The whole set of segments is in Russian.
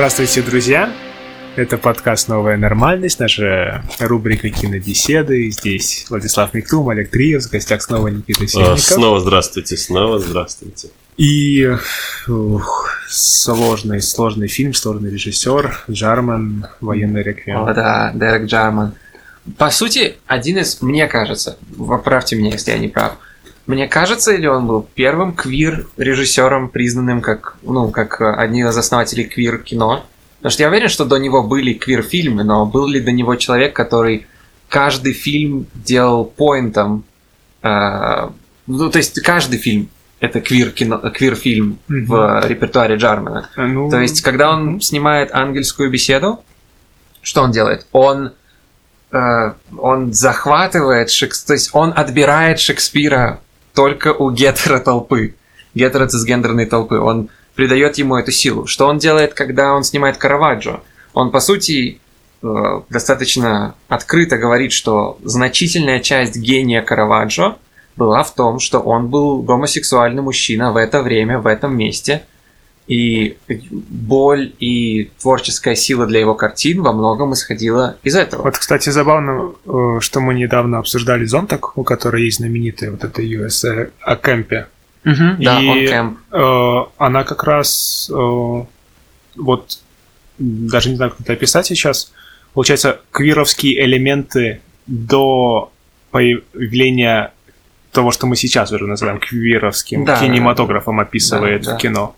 Здравствуйте, друзья! Это подкаст «Новая нормальность», наша рубрика «Кинобеседы». Здесь Владислав Миктум, Олег Триев, в гостях снова Никита Сенников. Снова здравствуйте, снова здравствуйте. И ух, сложный, сложный фильм, сложный режиссер Джарман, военный реквием. О, да, Дерек Джарман. По сути, один из, мне кажется, поправьте меня, если я не прав, мне кажется, или он был первым квир-режиссером, признанным как, ну, как одним из основателей квир-кино. Потому что я уверен, что до него были квир-фильмы, но был ли до него человек, который каждый фильм делал поинтом, э, ну, то есть каждый фильм это квир-кино, квир-фильм mm-hmm. в репертуаре Джармана. А, ну... То есть, когда он mm-hmm. снимает ангельскую беседу, что он делает? Он э, он захватывает Шекспира, то есть он отбирает Шекспира только у гетера толпы, гетероцисгендерной толпы. Он придает ему эту силу. Что он делает, когда он снимает Караваджо? Он, по сути, э, достаточно открыто говорит, что значительная часть гения Караваджо была в том, что он был гомосексуальный мужчина в это время, в этом месте, и боль и творческая сила для его картин во многом исходила из этого. Вот, кстати, забавно, э, что мы недавно обсуждали зонтак, у которой есть знаменитая вот эта USA о кемпе. Угу, и да, он кемп. Э, она как раз э, вот даже не знаю, как это описать сейчас. Получается, квировские элементы до появления того, что мы сейчас уже называем квировским да, кинематографом, описывает да, да. в кино.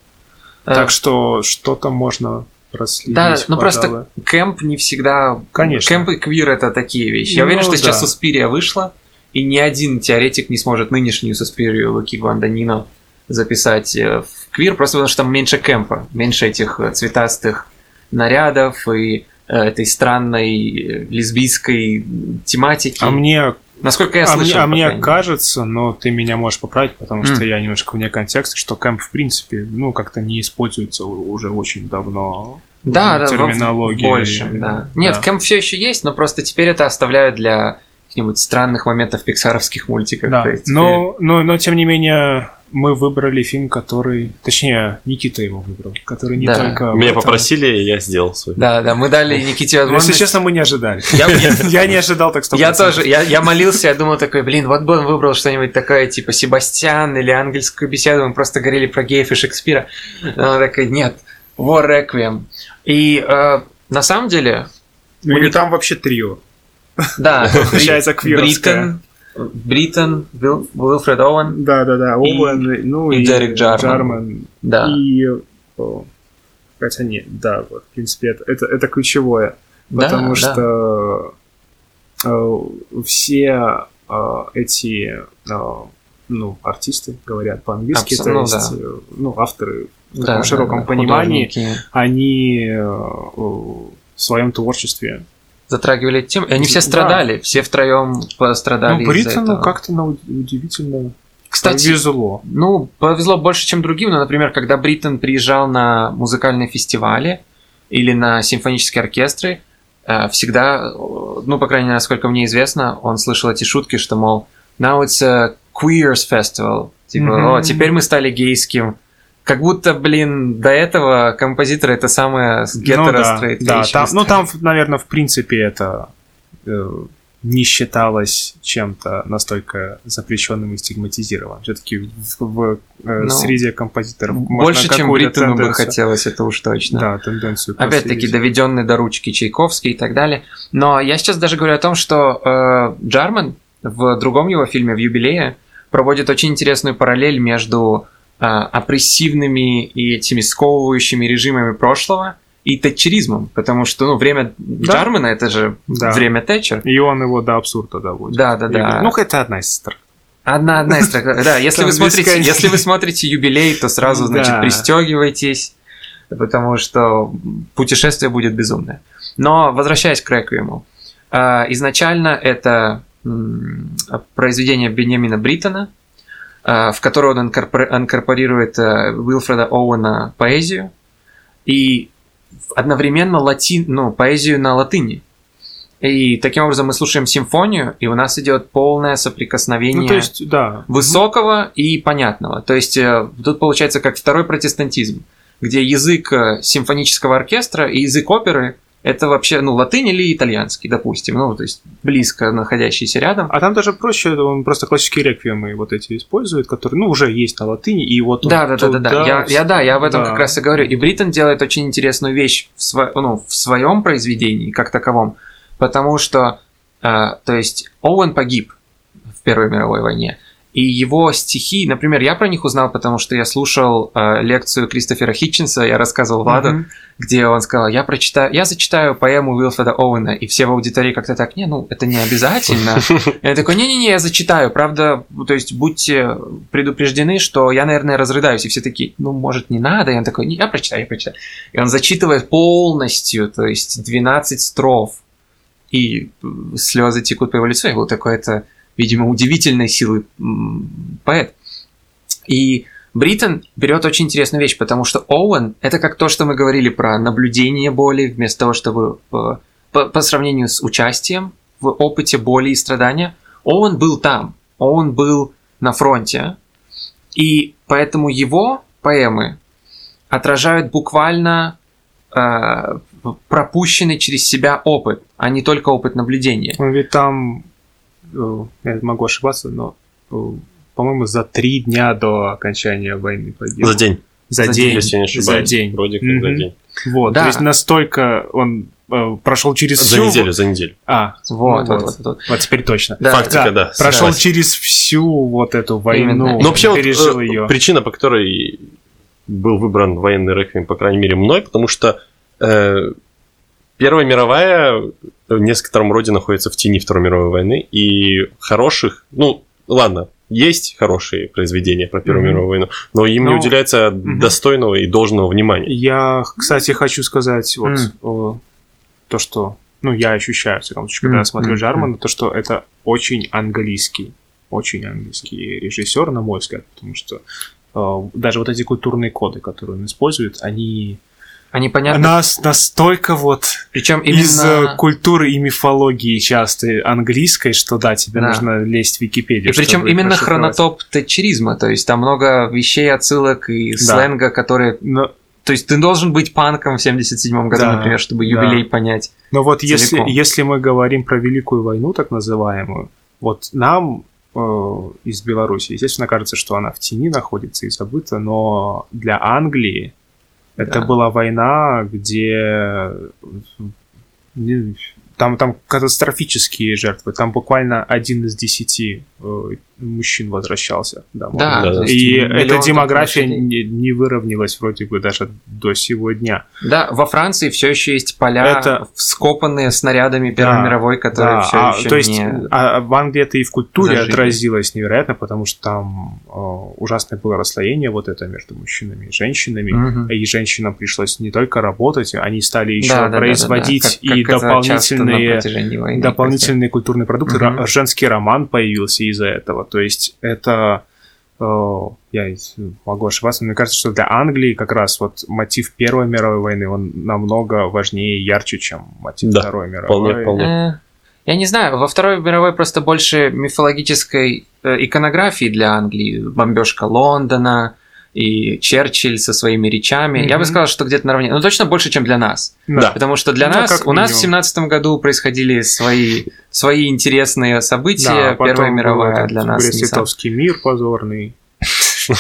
Э, так что что-то можно проследить. Да, ну просто кэмп не всегда... Конечно. Кэмп и квир это такие вещи. Я ну, уверен, что да. сейчас Суспирия вышла, и ни один теоретик не сможет нынешнюю Суспирию Луки Гванданино записать э, в квир, просто потому что там меньше кэмпа, меньше этих э, цветастых нарядов и этой странной лесбийской тематики. А мне Насколько я слышал. А мне, а мне кажется, но ты меня можешь поправить, потому что mm. я немножко вне контекста, что кэмп, в принципе, ну, как-то не используется уже очень давно. Да, да, терминологии. Больше, да. Нет, да. кэмп все еще есть, но просто теперь это оставляют для каких-нибудь странных моментов пиксаровских мультиков. Да, теперь... но, но, но тем не менее, мы выбрали фильм, который... Точнее, Никита его выбрал, который не да. только... Меня этом... попросили, и я сделал свой. Да, да, мы дали Никите возможность... Если честно, мы не ожидали. Я, не ожидал так, что Я тоже, я, молился, я думал такой, блин, вот бы он выбрал что-нибудь такое, типа Себастьян или ангельскую беседу, мы просто говорили про геев и Шекспира. Но он такой, нет, War Requiem. И э, на самом деле... Ну, или там вообще трио. Да, получается квировская. Бриттон, Уилфред Оуэн. Да, да, да, Оуэн, ну и, и Дерек Джарман. Джарман. Да. И, о, хотя нет, да, вот, в принципе, это, это, это ключевое, потому да, что да. Э, все э, эти э, ну, артисты говорят по-английски, Абсолютно, то есть, да. ну, авторы в да, таком широком да, понимании, художники. они э, в своем творчестве затрагивали эту тему, и они все страдали, да. все втроем пострадали. Ну, Бриттону как-то на удивительно кстати, повезло. Ну, повезло больше, чем другим. Но, например, когда Бриттон приезжал на музыкальные фестивали или на симфонические оркестры, э, всегда, ну, по крайней мере, насколько мне известно, он слышал эти шутки, что, мол, now it's a queers festival. Типа, mm-hmm. о, теперь мы стали гейским как будто, блин, до этого композитор это самое гетеро ну, да, да, там, Ну, там, наверное, в принципе, это э, не считалось чем-то настолько запрещенным и стигматизированным. Все-таки в, в э, ну, среде композиторов больше, чем Бриттону бы хотелось, это уж точно. Да, тенденцию. Опять-таки, доведенный до ручки Чайковский и так далее. Но я сейчас даже говорю о том, что э, Джарман в другом его фильме, в юбилее, проводит очень интересную параллель между опрессивными и этими сковывающими режимами прошлого и тэтчеризмом, потому что, ну, время да. Джармана это же да. время Тэтчер. И он его до абсурда доводит. Да, да, да. Ну, это одна из сторон. Одна, одна из сторон. Да, если вы смотрите, если вы смотрите юбилей, то сразу, значит, пристегивайтесь, потому что путешествие будет безумное. Но возвращаясь к Реквиему, а, изначально это произведение Бенемина Бриттона, в которой он инкорпорирует э, Уилфреда Оуэна поэзию и одновременно латин, ну, поэзию на латыни. И таким образом мы слушаем симфонию, и у нас идет полное соприкосновение ну, то есть, да. высокого и понятного. То есть э, тут получается как второй протестантизм. где язык э, симфонического оркестра и язык оперы это вообще, ну, латынь или итальянский, допустим, ну, то есть близко находящиеся рядом. А там даже проще, он просто классические реквиемы вот эти использует, которые, ну, уже есть на латыни, и вот Да, да, да, да, да, я, я, да, я об этом да. как раз и говорю. И Бриттон делает очень интересную вещь в, сво, ну, в своем произведении, как таковом, потому что, э, то есть, Оуэн погиб в Первой мировой войне, и его стихи, например, я про них узнал, потому что я слушал э, лекцию Кристофера Хитчинса, я рассказывал Владу, mm-hmm. где он сказал, я прочитаю, я зачитаю поэму Уилфреда Оуэна, и все в аудитории как-то так, не, ну, это не обязательно. Я такой, не-не-не, я зачитаю, правда, то есть будьте предупреждены, что я, наверное, разрыдаюсь, и все такие, ну, может, не надо, и он такой, я прочитаю, я прочитаю. И он зачитывает полностью, то есть 12 строф, и слезы текут по его лицу, и был такой, это видимо, удивительной силы поэт. И Бриттон берет очень интересную вещь, потому что Оуэн – это как то, что мы говорили про наблюдение боли, вместо того, чтобы по, по, по сравнению с участием в опыте боли и страдания. Оуэн был там, Оуэн был на фронте, и поэтому его поэмы отражают буквально э, пропущенный через себя опыт, а не только опыт наблюдения. Ведь там Э, я могу ошибаться, но, э, по-моему, за три дня до окончания войны погиб. За день. За, за день, день, если я не ошибаюсь. За день. Вроде как mm-hmm. за день. Вот, да. то есть настолько он э, прошел через за всю... неделю, за неделю. А, вот, ну, вот, вот, вот, вот теперь точно. Да, Фактика, да. да прошел да. через всю вот эту войну, Именно. Но вообще пережил вот, ее. Причина, по которой был выбран военный реквием, по крайней мере, мной, потому что э, Первая мировая в некотором роде находится в тени Второй мировой войны, и хороших, ну, ладно, есть хорошие произведения про Первую mm-hmm. мировую войну, но им но... не ну, уделяется mm-hmm. достойного и должного внимания. Я, кстати, хочу сказать вот mm. о, то, что, ну, я ощущаю, в всяком случае, когда mm-hmm. я смотрю Жармана, то, что это очень английский, очень английский режиссер, на мой взгляд, потому что э, даже вот эти культурные коды, которые он использует, они они понятны. Нас настолько вот Причем именно... из э, культуры и мифологии часто английской, что да, тебе да. нужно лезть в Википедию. И причем именно хронотоп тетчеризма, то есть там много вещей, отсылок и да. сленга, которые... Но... То есть ты должен быть панком в 77-м году, да, например, чтобы юбилей да. понять. Но вот если, если мы говорим про Великую войну, так называемую, вот нам э, из Беларуси, естественно, кажется, что она в тени находится и забыта, но для Англии это да. была война, где там, там катастрофические жертвы. Там буквально один из десяти э, мужчин возвращался домой. Да, да. И эта демография не, не выровнялась вроде бы даже до сего дня. Да, во Франции все еще есть поля, это... скопанные снарядами Первой да, мировой, которые да, все а, еще то есть, не а в Англии это и в культуре зажили. отразилось невероятно, потому что там э, ужасное было расслоение вот это между мужчинами и женщинами, угу. и женщинам пришлось не только работать, они стали еще да, производить да, да, да. Как, и как дополнительные дополнительные, дополнительные культурные продукты. Угу. Женский роман появился из-за этого. То есть это э, я могу ошибаться, но мне кажется, что для Англии как раз вот мотив Первой мировой войны, он намного важнее и ярче, чем мотив да, Второй мировой. Вполне, вполне. Э, я не знаю, во Второй мировой просто больше мифологической э, иконографии для Англии. Бомбежка Лондона, и Черчилль со своими речами. Mm-hmm. Я бы сказал, что где-то наравне. Ну, точно больше, чем для нас. Да. Потому что для ну, нас, у нас в семнадцатом году происходили свои, свои интересные события. Да, Первая мировая для нас. Брестовский мир позорный.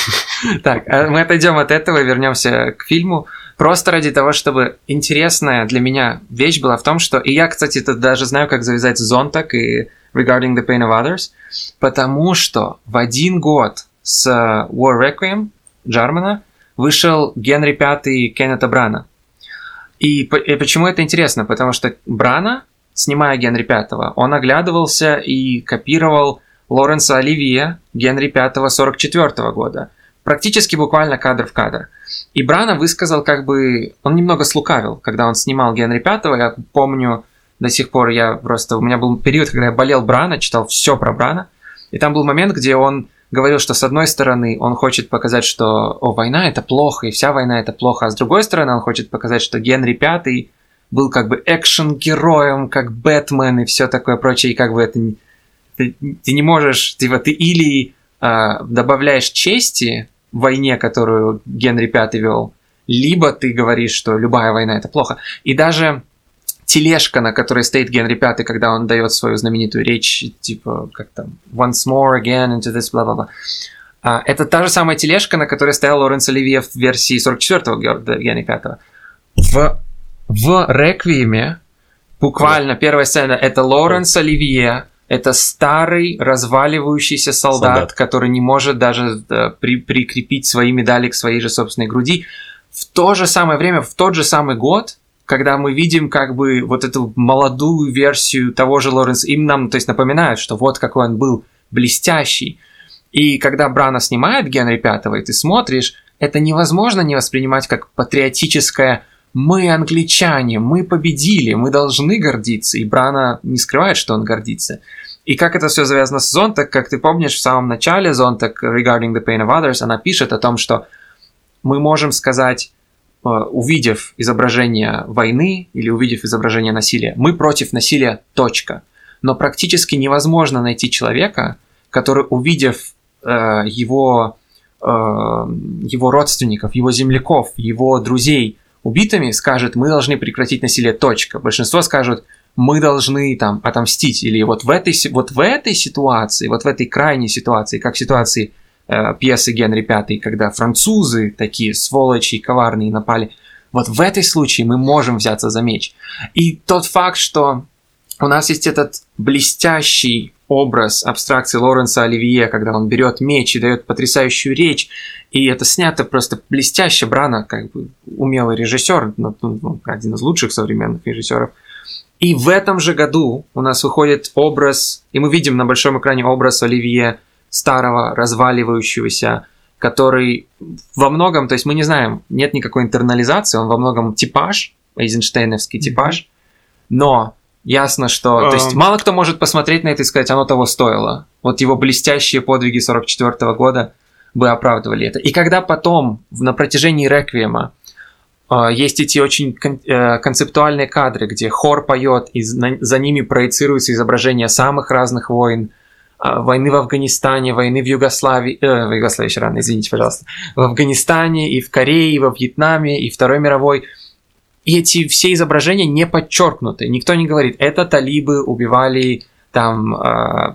Так, а мы отойдем от этого и вернемся к фильму. Просто ради того, чтобы интересная для меня вещь была в том, что... И я, кстати, это даже знаю, как завязать зонтак и Regarding the Pain of Others, потому что в один год с War Requiem Джармана вышел Генри V Кеннета Брана. И, и почему это интересно? Потому что Брана, снимая Генри V, он оглядывался и копировал Лоренса Оливье Генри V 44 года. Практически буквально кадр в кадр. И Брана высказал как бы... Он немного слукавил, когда он снимал Генри V. Я помню до сих пор, я просто... У меня был период, когда я болел Брана, читал все про Брана. И там был момент, где он говорил, что с одной стороны он хочет показать, что о, война это плохо, и вся война это плохо, а с другой стороны он хочет показать, что Генри Пятый был как бы экшен-героем, как Бэтмен и все такое прочее, и как бы это... Ты, ты не можешь, типа, ты или э, добавляешь чести в войне, которую Генри Пятый вел, либо ты говоришь, что любая война это плохо. И даже тележка, на которой стоит Генри Пятый, когда он дает свою знаменитую речь, типа, как там, once more again into this, бла-бла-бла. А, это та же самая тележка, на которой стоял Лоренс Оливье в версии 44-го Генри Пятого. В, в «Реквиеме» буквально первая сцена – это Лоренс Оливье, это старый разваливающийся солдат, солдат. который не может даже да, при, прикрепить свои медали к своей же собственной груди. В то же самое время, в тот же самый год, когда мы видим как бы вот эту молодую версию того же Лоренса, им нам, то есть напоминают, что вот какой он был блестящий. И когда Брана снимает Генри Пятого, и ты смотришь, это невозможно не воспринимать как патриотическое «мы англичане, мы победили, мы должны гордиться». И Брана не скрывает, что он гордится. И как это все завязано с Зонтак, как ты помнишь, в самом начале Зонтак «Regarding the Pain of Others» она пишет о том, что мы можем сказать, э, увидев изображение войны или увидев изображение насилия, мы против насилия, точка. Но практически невозможно найти человека, который, увидев э, его, э, его родственников, его земляков, его друзей убитыми, скажет, мы должны прекратить насилие, точка. Большинство скажут, мы должны там отомстить. Или вот в этой, вот в этой ситуации, вот в этой крайней ситуации, как в ситуации э, пьесы Генри V, когда французы такие сволочи коварные напали, вот в этой случае мы можем взяться за меч. И тот факт, что у нас есть этот блестящий образ абстракции Лоренса Оливье, когда он берет меч и дает потрясающую речь, и это снято просто блестяще. Брана, как бы умелый режиссер, ну, ну, один из лучших современных режиссеров – и в этом же году у нас выходит образ, и мы видим на большом экране образ Оливье старого, разваливающегося, который во многом, то есть мы не знаем, нет никакой интернализации, он во многом типаж, эйзенштейновский типаж, но ясно, что... Um... То есть мало кто может посмотреть на это и сказать, оно того стоило. Вот его блестящие подвиги 44 года бы оправдывали это. И когда потом, на протяжении реквиема, а, есть эти очень э, концептуальные кадры, где хор поет, и за ними проецируются изображения самых разных войн, а, войны в Афганистане, войны в Югославии, э, в Югославии еще рано, извините, пожалуйста, в Афганистане, и в Корее, и во Вьетнаме, и Второй мировой. И эти все изображения не подчеркнуты. Никто не говорит, это талибы убивали там э,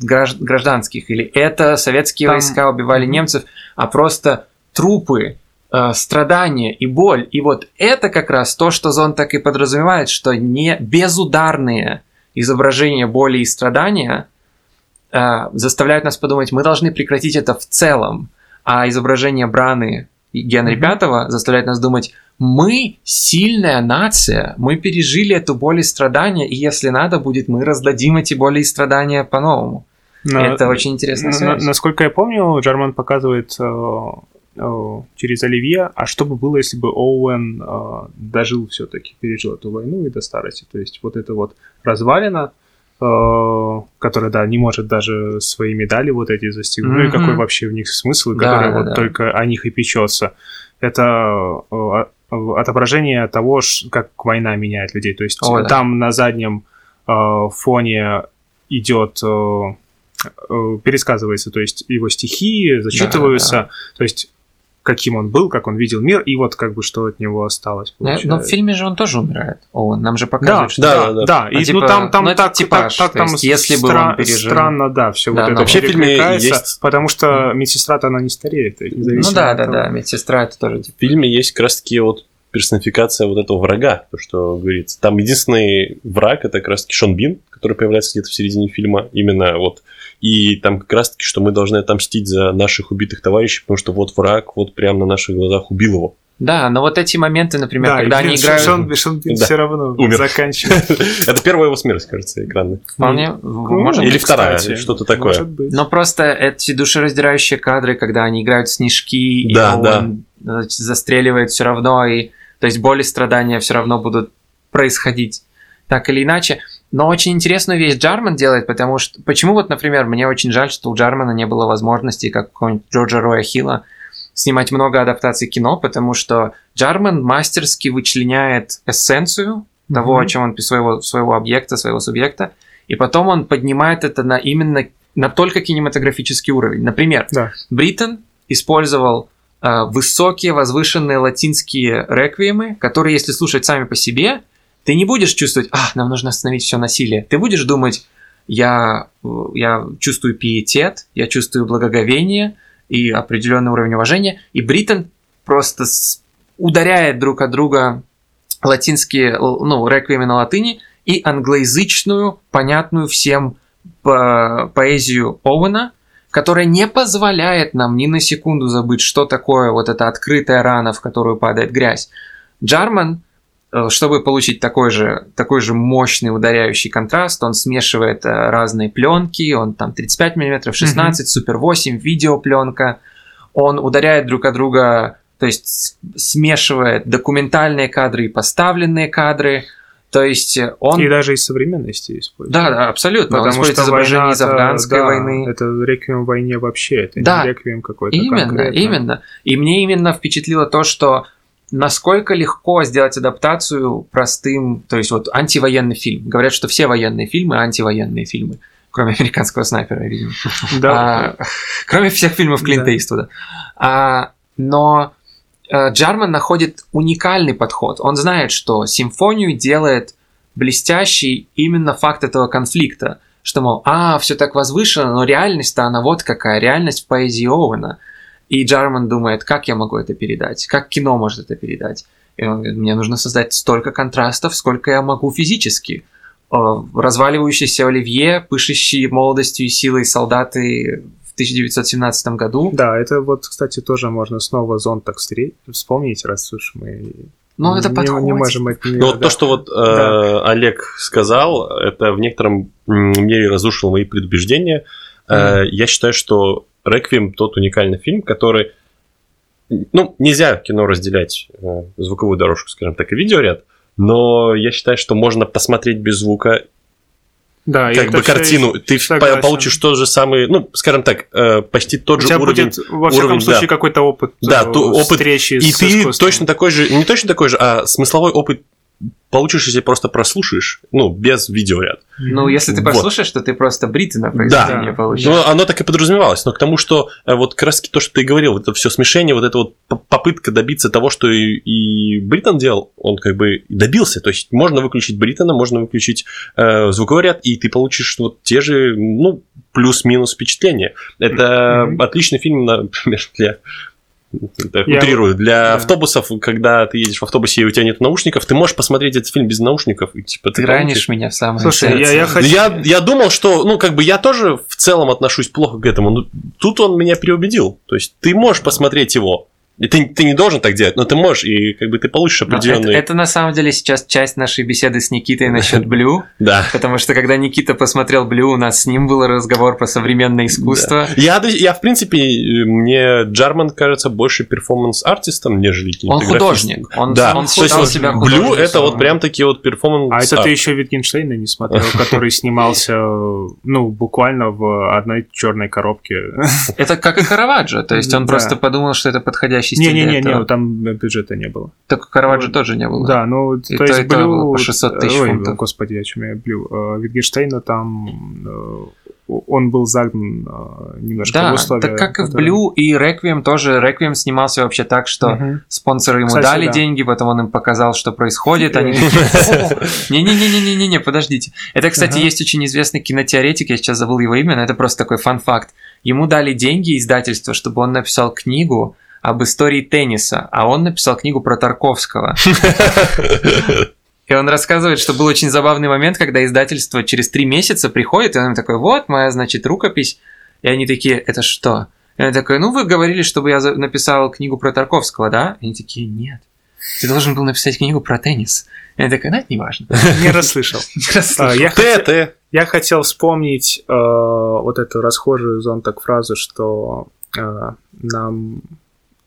гражданских, или это советские там... войска убивали немцев, а просто трупы э, страдания и боль. И вот это как раз то, что Зон так и подразумевает, что не безударные изображения боли и страдания э, заставляют нас подумать, мы должны прекратить это в целом. А изображение Браны Генри Пятого заставляет нас думать, мы сильная нация, мы пережили эту боль и страдания, и если надо будет, мы раздадим эти боли и страдания по-новому. Но, это очень интересно. На, насколько я помню, Джарман показывает э, Э, через Оливье, а что бы было, если бы Оуэн э, дожил все-таки, пережил эту войну и до старости. То есть вот это вот развалина, которая, да, не может даже свои медали вот эти застегнуть, mm-hmm. ну и какой вообще в них смысл, да, который да, вот да. только о них и печется. Это э, отображение того, как война меняет людей. То есть О, там да. на заднем э, фоне идет э, э, пересказывается, то есть его стихи зачитываются, да, да. то есть каким он был, как он видел мир, и вот как бы что от него осталось. Получается. Но в фильме же он тоже умирает. О, нам же показывают, да, что... Да, да, да. Ну, и, типа, ну, там, там ну, так, типаж, так, так там есть, если бы он пережил... странно, да, все да, вот это вообще фильме есть... потому что медсестра-то она не стареет. Ну да, да, да, медсестра это тоже... Типа... В фильме есть как раз таки вот персонификация вот этого врага, то, что говорится. Там единственный враг это как раз таки Шон Бин, который появляется где-то в середине фильма. Именно вот и там как раз-таки, что мы должны отомстить за наших убитых товарищей, потому что вот враг вот прямо на наших глазах убил его. Да, но вот эти моменты, например, да, когда они играют... Шон, Шон да. все равно Умер. заканчивает. Это первая его смерть, кажется, экранная. Вполне, ну, может Или вторая, что-то такое. Но просто эти душераздирающие кадры, когда они играют снежки, и он застреливает все равно, и то есть боли, страдания все равно будут происходить так или иначе. Но очень интересную вещь Джарман делает, потому что... Почему вот, например, мне очень жаль, что у Джармана не было возможности, как какого-нибудь Джорджа Роя Хилла, снимать много адаптаций кино, потому что Джарман мастерски вычленяет эссенцию mm-hmm. того, о чем он своего, своего объекта, своего субъекта, и потом он поднимает это на именно на только кинематографический уровень. Например, да. Бриттон использовал э, высокие, возвышенные латинские реквиемы, которые, если слушать сами по себе, ты не будешь чувствовать, а, нам нужно остановить все насилие. Ты будешь думать, я, я чувствую пиетет, я чувствую благоговение и определенный уровень уважения. И Бриттон просто ударяет друг от друга латинские, ну, реквиемы на латыни и англоязычную, понятную всем по поэзию Оуэна, которая не позволяет нам ни на секунду забыть, что такое вот эта открытая рана, в которую падает грязь. Джарман, э, чтобы получить такой же, такой же мощный ударяющий контраст, он смешивает э, разные пленки, он там 35 мм, 16, mm-hmm. Супер 8, видеопленка, он ударяет друг от друга, то есть смешивает документальные кадры и поставленные кадры – то есть э, он... И даже из современности использует. Да, да, абсолютно. Потому он что изображение из афганской да, войны. Это реквием войне вообще, это да. не реквием какой-то Именно, конкретно. именно. И мне именно впечатлило то, что насколько легко сделать адаптацию простым, то есть вот антивоенный фильм. Говорят, что все военные фильмы антивоенные фильмы, кроме американского снайпера, видимо. Да. А, кроме всех фильмов Клинта Иствуда. А, но Э, Джарман находит уникальный подход. Он знает, что симфонию делает блестящий именно факт этого конфликта. Что, мол, а, все так возвышено, но реальность-то она вот какая, реальность в поэзии Оуэна. И Джарман думает, как я могу это передать, как кино может это передать. И он говорит, мне нужно создать столько контрастов, сколько я могу физически. Разваливающийся Оливье, пышущий молодостью и силой солдаты 1917 году. Да, это вот, кстати, тоже можно снова зон так вспомнить, раз уж мы ну, это подходит. Не можем от нее, Ну, да. то, что вот э, да. Олег сказал, это в некотором мере разрушило мои предубеждения. Mm. Э, я считаю, что «Реквием» тот уникальный фильм, который... Ну, нельзя кино разделять э, звуковую дорожку, скажем так, и видеоряд, но я считаю, что можно посмотреть без звука да, как бы картину, ты согласен. получишь тот же самый, ну, скажем так, э, почти тот У же уровень. Будет, во всяком уровень, случае, да. какой-то опыт. Да, э, то, опыт встречи и с ты искусством. точно такой же, не точно такой же, а смысловой опыт получишь, если просто прослушаешь, ну, без видеоряд. Ну, если ты прослушаешь, вот. то ты просто Бриттона произведение да. получишь. Ну, оно так и подразумевалось, но к тому, что э, вот как раз то, что ты говорил, это все смешение, вот эта вот попытка добиться того, что и, и Бриттон делал, он как бы добился, то есть можно выключить Бриттона, можно выключить э, звуковой ряд, и ты получишь вот те же, ну, плюс-минус впечатления. Это mm-hmm. отличный фильм, например, для так, я... утрирую, для да. автобусов, когда ты едешь в автобусе и у тебя нет наушников, ты можешь посмотреть этот фильм без наушников. И, типа, ты, ты ранишь меня в самое Слушай, сердце. Я, я, хочу... я, я думал, что, ну, как бы я тоже в целом отношусь плохо к этому, но тут он меня переубедил. То есть ты можешь посмотреть его, и ты, ты не должен так делать, но ты можешь, и как бы ты получишь определенные... Это, это на самом деле сейчас часть нашей беседы с Никитой насчет Блю. Да. Потому что когда Никита посмотрел Blue, у нас с ним был разговор про современное искусство. Да. Я, я, в принципе, мне Джарман кажется больше перформанс-артистом, нежели Он художник. Он, да. он считал себя Blue это вот прям такие вот перформанс А это ты еще Витгенштейна не смотрел, который снимался, ну, буквально в одной черной коробке. Это как и Караваджо, то есть он просто подумал, что это подходящий подходящий не, Не, не, не, там бюджета не было. Так Караваджо тоже не было. Да, ну, и то, то есть Blue... по 600 тысяч Ой, фунтов. господи, о чем я Blue. Э, Витгенштейна там э, он был загнан э, немножко да, в условия. так как и в Блю и Реквием тоже. Реквием снимался вообще так, что угу. спонсоры ему Кстати, дали да. деньги, потом он им показал, что происходит. Они не-не-не-не-не-не, подождите. Это, кстати, есть очень известный кинотеоретик, я сейчас забыл его имя, но это просто такой фан-факт. Ему дали деньги издательства, чтобы он написал книгу об истории тенниса, а он написал книгу про Тарковского. И он рассказывает, что был очень забавный момент, когда издательство через три месяца приходит, и он такой, вот моя, значит, рукопись. И они такие, это что? И он такой, ну вы говорили, чтобы я написал книгу про Тарковского, да? И они такие, нет. Ты должен был написать книгу про теннис. И я такой, ну это не важно. Не расслышал. Не расслышал. Я хотел вспомнить э, вот эту расхожую зон так фразу, что э, нам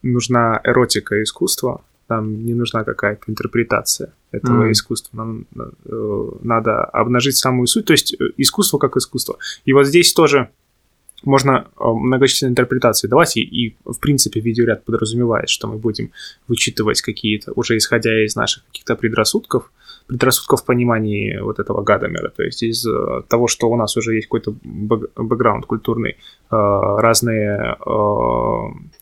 нужна эротика искусства, там не нужна какая-то интерпретация этого mm. искусства. Нам э, надо обнажить самую суть, то есть э, искусство как искусство. И вот здесь тоже можно э, многочисленные интерпретации давать, и, и в принципе видеоряд подразумевает, что мы будем вычитывать какие-то, уже исходя из наших каких-то предрассудков, предрассудков в понимании вот этого Гадамера, то есть из э, того, что у нас уже есть какой-то бэкграунд культурный, разные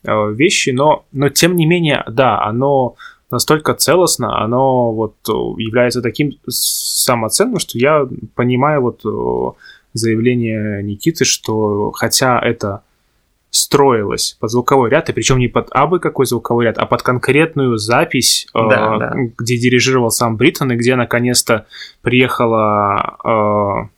вещи, но, но тем не менее, да, оно настолько целостно, оно вот является таким самоценным, что я понимаю вот заявление Никиты, что хотя это строилось под звуковой ряд, и причем не под абы какой звуковой ряд, а под конкретную запись, да, э, да. где дирижировал сам Бриттон, и где наконец-то приехала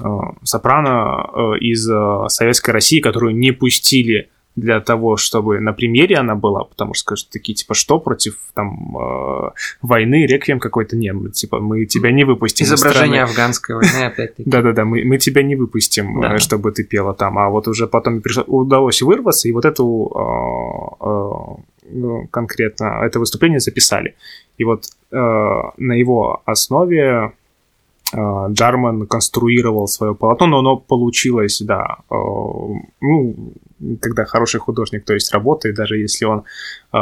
э, э, сопрано э, из э, Советской России, которую не пустили для того, чтобы на премьере она была, потому что скажут такие, типа, что против там э, войны, реквием какой-то, не, мы, типа, мы тебя не выпустим. Изображение афганской войны, опять-таки. Да-да-да, мы, мы тебя не выпустим, да. Э, чтобы ты пела там, а вот уже потом пришло, удалось вырваться, и вот эту э, э, ну, конкретно, это выступление записали. И вот э, на его основе э, Джарман конструировал свое полотно, но оно получилось, да, э, ну, когда хороший художник, то есть работает, даже если он э,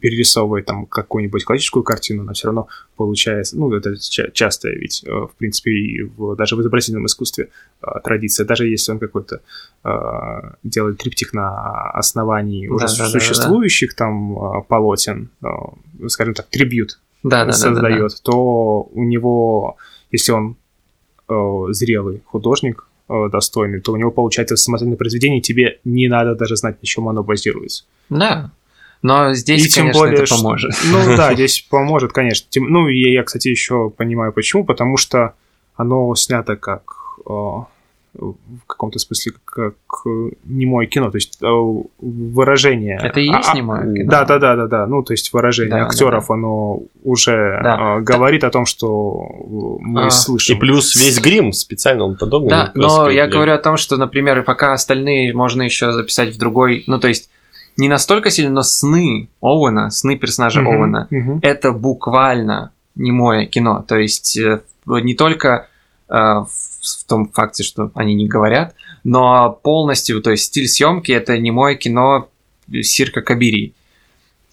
перерисовывает там какую-нибудь классическую картину, но все равно получается, ну, это ча- часто ведь, э, в принципе, и в, даже в изобразительном искусстве э, традиция, даже если он какой-то э, делает триптих на основании уже да, существующих да, да. там э, полотен, э, скажем так, трибют да, да, создает, да, да, да. то у него, если он э, зрелый художник, достойный, то у него получается самостоятельное произведение, тебе не надо даже знать, на чем оно базируется. Да. Но здесь, и конечно, более, это поможет. Что, ну да, здесь поможет, конечно. Тем, ну, и я, кстати, еще понимаю, почему. Потому что оно снято как э, в каком-то смысле как немое кино, то есть э, выражение. Это и есть а, а немое кино. Да, да, да, да, да. Ну, то есть выражение да, актеров, да, да. оно уже да. э, говорит да. о том, что мы а, слышим. И плюс весь грим специально он подобный. Да, но я говорю о том, что, например, пока остальные можно еще записать в другой, ну, то есть не настолько сильно, но сны Оуэна, сны персонажа угу, Оуэна, угу. это буквально немое кино. То есть э, не только э, в в том факте, что они не говорят, но полностью, то есть стиль съемки это не мое кино Сирка Кабири.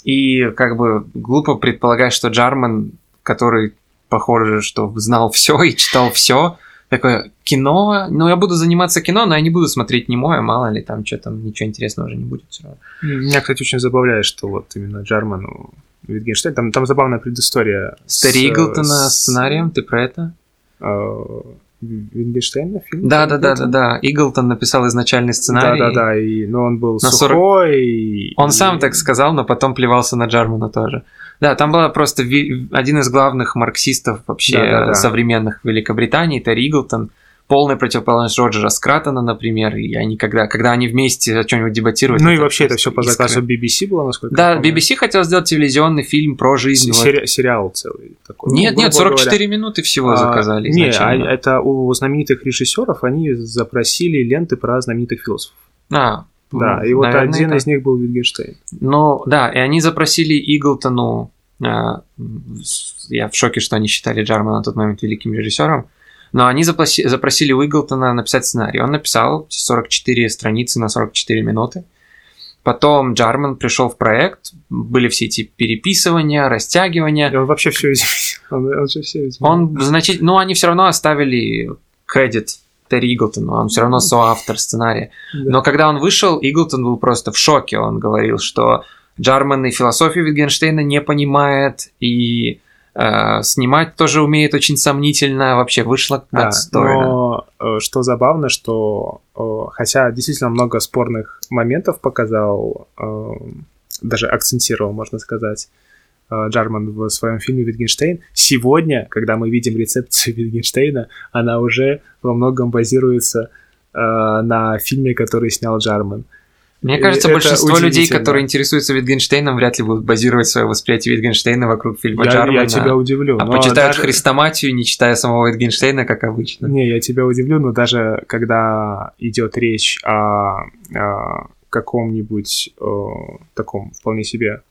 И как бы глупо предполагать, что Джарман, который похоже, что знал все и читал все, такое кино, ну я буду заниматься кино, но я не буду смотреть немое, мало ли там что там, ничего интересного уже не будет все равно. Меня, кстати, очень забавляет, что вот именно Джарману Витгенштейн, там, там забавная предыстория. Старри Иглтона с... сценарием, ты про это? А, Вингенштейна фильм? Да, да, да, да, да. Иглтон написал изначальный сценарий. Да, да, да. И, но он был на сухой. 40... Он и... сам так сказал, но потом плевался на Джармана тоже. Да, там был просто ви... один из главных марксистов вообще да, да, да. современных Великобритании, Терри Иглтон полная противоположность Роджера Скратона, например, и они когда, когда они вместе о чем-нибудь дебатируют. Ну и вообще это все по заказу BBC было, насколько Да, я BBC хотел сделать телевизионный фильм про жизнь. Сери- вот. Сериал целый такой. Нет, ну, нет, 44 говоря. минуты всего а, заказали. Не, а это у знаменитых режиссеров они запросили ленты про знаменитых философов. А, да, ну, и вот наверное, один это... из них был Витгенштейн. Ну, да, и они запросили Иглтону, э, я в шоке, что они считали Джармана на тот момент великим режиссером, но они запроси, запросили Уиглтона написать сценарий. Он написал 44 страницы на 44 минуты. Потом Джарман пришел в проект, были все эти переписывания, растягивания. И он вообще все изменил. Он, он же все изменил. Он значит, ну они все равно оставили кредит Терри Иглтону, он все равно соавтор сценария. Да. Но когда он вышел, Иглтон был просто в шоке. Он говорил, что Джарман и философию Витгенштейна не понимает, и снимать тоже умеет очень сомнительно, вообще вышло да, отстойно. Но э, что забавно, что э, хотя действительно много спорных моментов показал, даже акцентировал, можно сказать, Джарман в своем фильме «Витгенштейн», сегодня, когда мы видим рецепцию Витгенштейна, она уже во многом базируется на фильме, который снял Джарман. Мне кажется, большинство людей, которые интересуются Витгенштейном, вряд ли будут базировать свое восприятие Витгенштейна вокруг фильма я, Джармана. Я тебя удивлю. А почитают даже... Хрестоматию, не читая самого Витгенштейна, как обычно. Не, я тебя удивлю, но даже когда идет речь о, о каком-нибудь о, таком вполне себе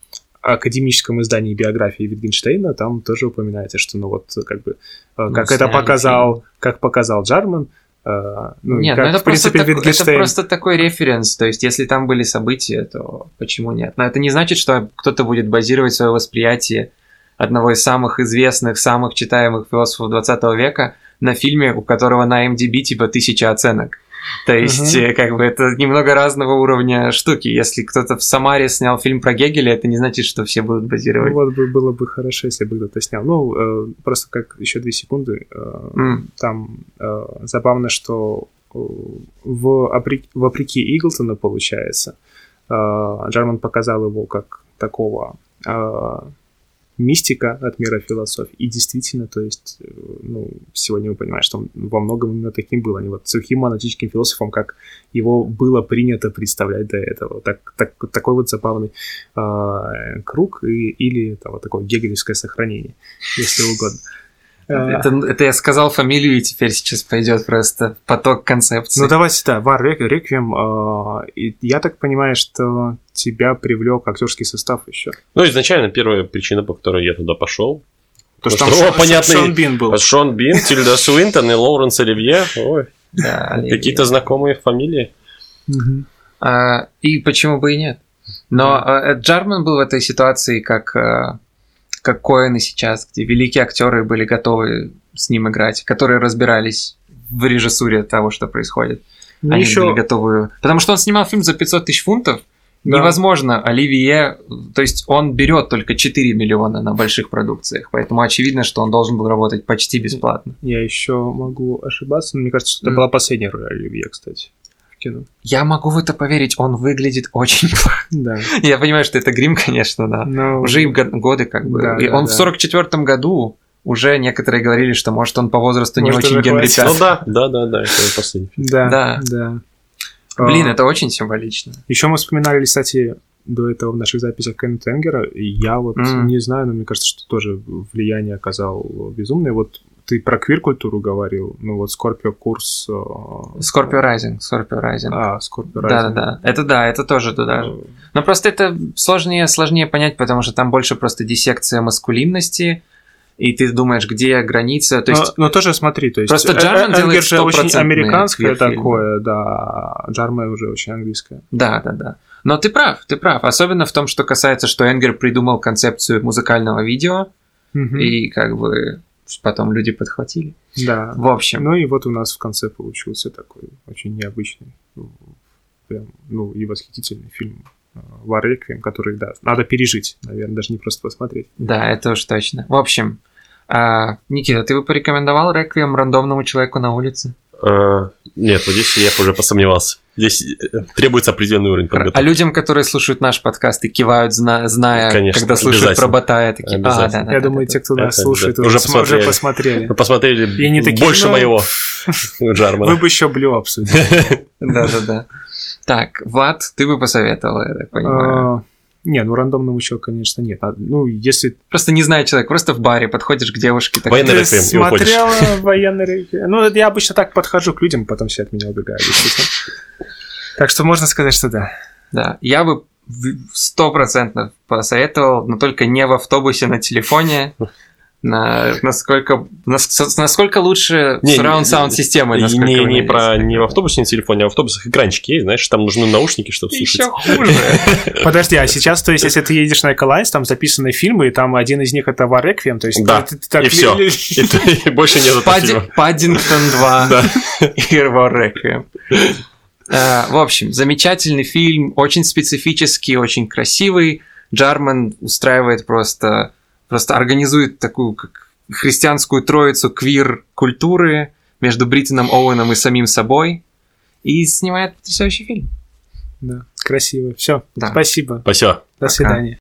академическом издании биографии Витгенштейна, там тоже упоминается, что ну вот как бы ну, как это показал, фильм. как показал Джарман, Э, ну, нет, ну это, в принципе, просто так, это просто такой референс. То есть, если там были события, то почему нет? Но это не значит, что кто-то будет базировать свое восприятие одного из самых известных, самых читаемых философов 20 века на фильме, у которого на MDB типа тысяча оценок. То есть, угу. как бы это немного разного уровня штуки. Если кто-то в Самаре снял фильм про Гегеля, это не значит, что все будут базировать. Ну, вот бы было бы хорошо, если бы кто-то снял. Ну, э, просто как еще две секунды. Э, mm. Там э, забавно, что э, в, вопреки Иглтону, получается, э, Джарман показал его как такого э, мистика от мира философии. И действительно, то есть, э, ну, сегодня мы понимаем, что он во многом именно таким был, а не вот сухим монотическим философом, как его было принято представлять до этого. Так, так, такой вот забавный э, круг и, или там, вот такое гегелевское сохранение, если угодно. Это, это я сказал фамилию, и теперь сейчас пойдет просто поток концепций. Ну давайте, да, Вар Реквием. Э, я так понимаю, что тебя привлек актерский состав еще. Ну, изначально первая причина, по которой я туда пошел. То, что там Шон, понятный, Шон Бин был. Шон Бин, Тильда Суинтон и Лоуренс Оливье. Ой, да, какие-то знакомые фамилии. А, и почему бы и нет? Но э, Джарман был в этой ситуации как э, как Коэны сейчас, где великие актеры были готовы с ним играть, которые разбирались в режиссуре того, что происходит. Ну, Они еще... были готовы... Потому что он снимал фильм за 500 тысяч фунтов, да. Невозможно, Оливье, то есть он берет только 4 миллиона на больших продукциях, поэтому очевидно, что он должен был работать почти бесплатно. Я еще могу ошибаться, но мне кажется, что это mm. была последняя роль Оливье, кстати кино. Я могу в это поверить, он выглядит очень плохо. Да. Я понимаю, что это грим, конечно, да. Но... Уже им годы как бы. Да, и да, он да. в 44-м году уже некоторые говорили, что может он по возрасту может, не очень Генри Ну да, да, да, да, это последний фильм. Да, да. да. Блин, а, это очень символично. Еще мы вспоминали, кстати, до этого в наших записях Энгера, и я вот mm. не знаю, но мне кажется, что тоже влияние оказал безумное. Вот ты про квир-культуру говорил, ну вот Скорпио курс... Скорпио Райзинг, Скорпио Райзинг. А, Скорпио Райзинг. Да-да-да, это да, это тоже туда же. Э. Но просто это сложнее, сложнее понять, потому что там больше просто диссекция маскулинности, и ты думаешь, где граница, то есть... Но, но тоже смотри, то есть... Просто э, Джармен э, делает же очень американское такое, да, Джармен уже очень английское. Да, да, да. Но ты прав, ты прав. Особенно в том, что касается, что Энгер придумал концепцию музыкального видео, угу. и как бы потом люди подхватили. Да. В общем. Ну и вот у нас в конце получился такой очень необычный, прям, ну и восхитительный фильм War Requiem, который, да, надо пережить, наверное, даже не просто посмотреть. Да, это уж точно. В общем, а, Никита, ты бы порекомендовал Реквием рандомному человеку на улице? А, нет, вот здесь я уже посомневался. Здесь э, требуется определенный уровень подготовки. А людям, которые слушают наш подкаст и кивают, зна- зная, Конечно, когда слушают про Батая, такие, а, да, да, Я да, думаю, да, те, кто нас слушает, уже, посмотрели. уже посмотрели. Посмотрели и не такие, больше ну, моего Джармана. Вы бы еще Блю обсудили. Да-да-да. Так, Влад, ты бы посоветовал, я так понимаю. Не, ну рандомного еще, конечно, нет. А, ну, если... Просто не знаю человек, просто в баре подходишь к девушке. Так... Военный реквием смотрела военный реквием. Ну, я обычно так подхожу к людям, потом все от меня убегают, Так что можно сказать, что да. Да, я бы стопроцентно посоветовал, но только не в автобусе на телефоне, на, насколько, насколько лучше не, surround sound системы. Не, не, не про не в автобусе, не в телефоне, а в автобусах экранчики есть, знаешь, там нужны наушники, чтобы слушать. Еще хуже. Подожди, а сейчас, то есть, если ты едешь на Эколайнс, там записаны фильмы, и там один из них это Вареквием, то есть... Да, и все. И больше нет Паддингтон 2 и Вареквием. Э, в общем, замечательный фильм, очень специфический, очень красивый. Джарман устраивает просто просто организует такую как христианскую троицу квир-культуры между Бриттоном Оуэном и самим собой и снимает потрясающий фильм. Да, красиво. Все, да. спасибо. Спасибо. До Пока. свидания.